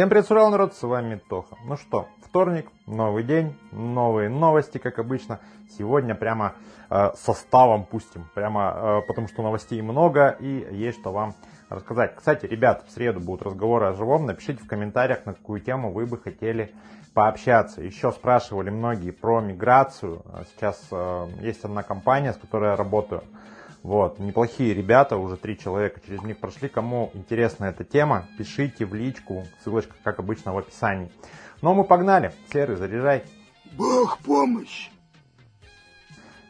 Всем привет, сурал народ, с вами Тоха. Ну что, вторник, новый день, новые новости, как обычно. Сегодня прямо э, составом пустим, прямо э, потому что новостей много и есть что вам рассказать. Кстати, ребят, в среду будут разговоры о живом. Напишите в комментариях, на какую тему вы бы хотели пообщаться. Еще спрашивали многие про миграцию. Сейчас э, есть одна компания, с которой я работаю. Вот, неплохие ребята, уже три человека через них прошли. Кому интересна эта тема, пишите в личку, ссылочка, как обычно, в описании. Ну, мы погнали. Серый, заряжай. Бог помощь.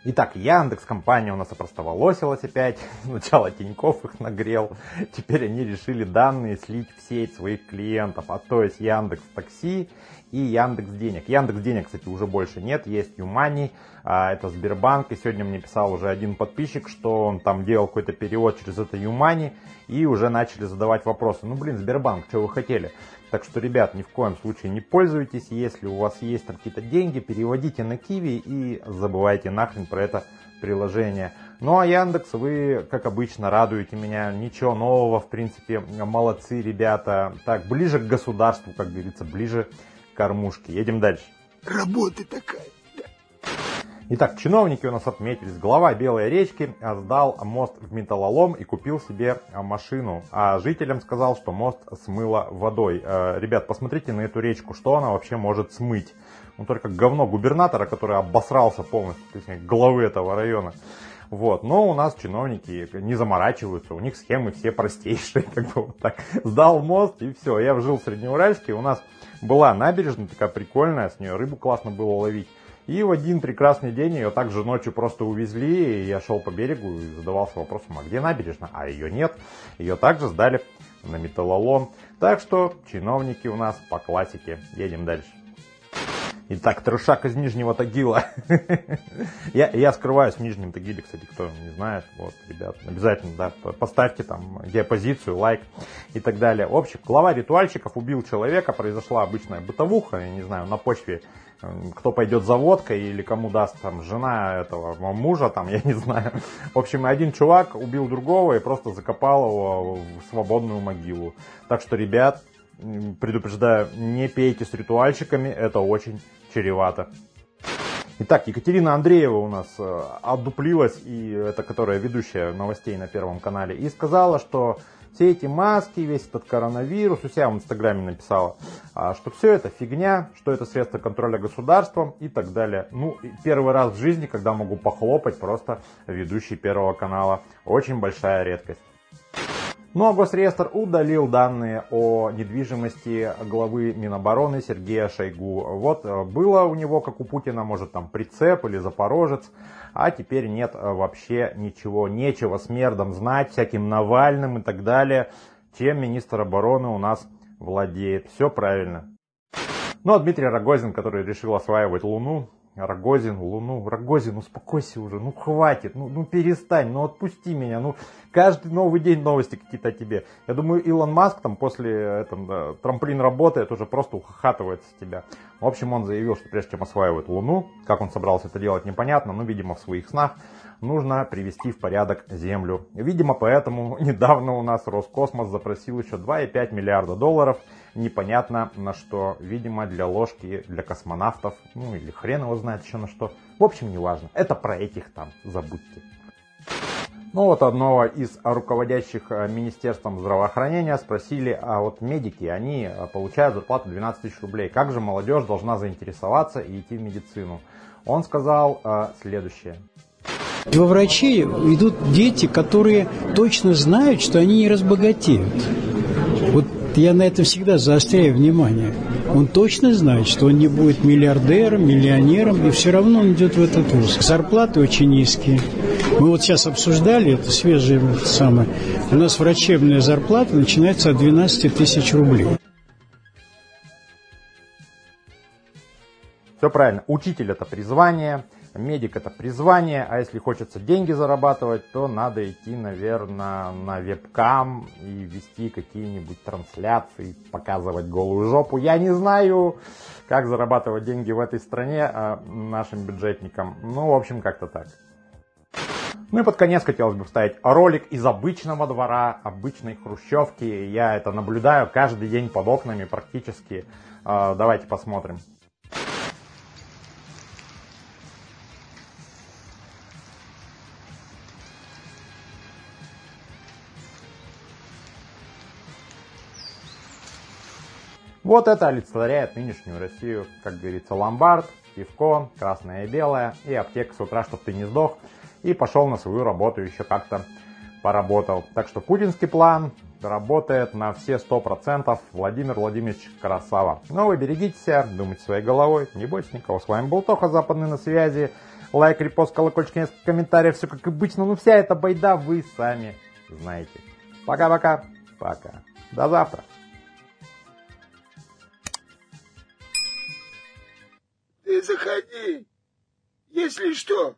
Итак, Яндекс компания у нас опростоволосилась опять. Сначала Тиньков их нагрел. Теперь они решили данные слить в сеть своих клиентов. А то есть Яндекс Такси и Яндекс Денег. Яндекс Денег, кстати, уже больше нет. Есть Юмани, а, это Сбербанк. И сегодня мне писал уже один подписчик, что он там делал какой-то перевод через это Юмани. И уже начали задавать вопросы. Ну, блин, Сбербанк, что вы хотели? Так что, ребят, ни в коем случае не пользуйтесь. Если у вас есть там какие-то деньги, переводите на Киви и забывайте нахрен про это приложение. Ну а Яндекс, вы, как обычно, радуете меня. Ничего нового, в принципе, молодцы, ребята. Так, ближе к государству, как говорится, ближе к кормушке. Едем дальше. Работа такая. Итак, чиновники у нас отметились. Глава Белой речки сдал мост в металлолом и купил себе машину. А жителям сказал, что мост смыло водой. Э, ребят, посмотрите на эту речку, что она вообще может смыть. Ну только говно губернатора, который обосрался полностью, то есть главы этого района. Вот. Но у нас чиновники не заморачиваются, у них схемы все простейшие. Как бы вот так. Сдал мост и все. Я жил в Среднеуральске, у нас была набережная такая прикольная, с нее рыбу классно было ловить. И в один прекрасный день ее также ночью просто увезли, и я шел по берегу и задавался вопросом, а где набережная? А ее нет. Ее также сдали на металлолом. Так что чиновники у нас по классике. Едем дальше. Итак, трешак из Нижнего Тагила. я, я скрываюсь в Нижнем Тагиле, кстати, кто не знает. Вот, ребят, обязательно, да, поставьте там геопозицию, лайк и так далее. В общем, глава ритуальщиков убил человека, произошла обычная бытовуха, я не знаю, на почве кто пойдет за водкой или кому даст там жена этого мужа, там, я не знаю. В общем, один чувак убил другого и просто закопал его в свободную могилу. Так что, ребят, предупреждаю, не пейте с ритуальщиками, это очень чревато. Итак, Екатерина Андреева у нас э, отдуплилась, и это которая ведущая новостей на Первом канале, и сказала, что все эти маски, весь этот коронавирус, у себя в Инстаграме написала, а, что все это фигня, что это средство контроля государством и так далее. Ну, первый раз в жизни, когда могу похлопать просто ведущий Первого канала. Очень большая редкость. Ну а Госреестр удалил данные о недвижимости главы Минобороны Сергея Шойгу. Вот э, было у него, как у Путина, может там прицеп или запорожец, а теперь нет э, вообще ничего, нечего смердом знать, всяким Навальным и так далее, чем министр обороны у нас владеет. Все правильно. Ну а Дмитрий Рогозин, который решил осваивать Луну, Рогозин, Луну, Рогозин, успокойся уже, ну хватит, ну, ну перестань, ну отпусти меня, ну каждый новый день новости какие-то о тебе. Я думаю, Илон Маск там после этом, да, трамплин работает, уже просто ухахатывает с тебя. В общем, он заявил, что прежде чем осваивать Луну, как он собрался это делать, непонятно, но, видимо, в своих снах, нужно привести в порядок Землю. Видимо, поэтому недавно у нас Роскосмос запросил еще 2,5 миллиарда долларов – непонятно на что. Видимо, для ложки, для космонавтов, ну или хрен его знает еще на что. В общем, неважно. Это про этих там, забудьте. Ну вот одного из руководящих э, Министерством здравоохранения спросили, а вот медики, они э, получают зарплату 12 тысяч рублей. Как же молодежь должна заинтересоваться и идти в медицину? Он сказал э, следующее. Во врачи идут дети, которые точно знают, что они не разбогатеют. Вот я на этом всегда заостряю внимание. Он точно знает, что он не будет миллиардером, миллионером, и все равно он идет в этот вуз. Зарплаты очень низкие. Мы вот сейчас обсуждали, это свежее это самое. У нас врачебная зарплата начинается от 12 тысяч рублей. Все правильно. Учитель это призвание, медик это призвание, а если хочется деньги зарабатывать, то надо идти, наверное, на вебкам и вести какие-нибудь трансляции, показывать голую жопу. Я не знаю, как зарабатывать деньги в этой стране а нашим бюджетникам. Ну, в общем, как-то так. Ну и под конец хотелось бы вставить ролик из обычного двора, обычной хрущевки. Я это наблюдаю каждый день под окнами практически. А, давайте посмотрим. Вот это олицетворяет нынешнюю Россию, как говорится, ломбард, пивко, красное и белое, и аптека с утра, чтобы ты не сдох, и пошел на свою работу, еще как-то поработал. Так что путинский план работает на все сто процентов. Владимир Владимирович красава. Но вы берегите себя, думайте своей головой, не бойтесь никого. С вами был Тоха, Западный на связи. Лайк, репост, колокольчик, несколько комментариев, все как обычно. Ну вся эта байда вы сами знаете. Пока-пока. Пока. До завтра. Заходи. Если что,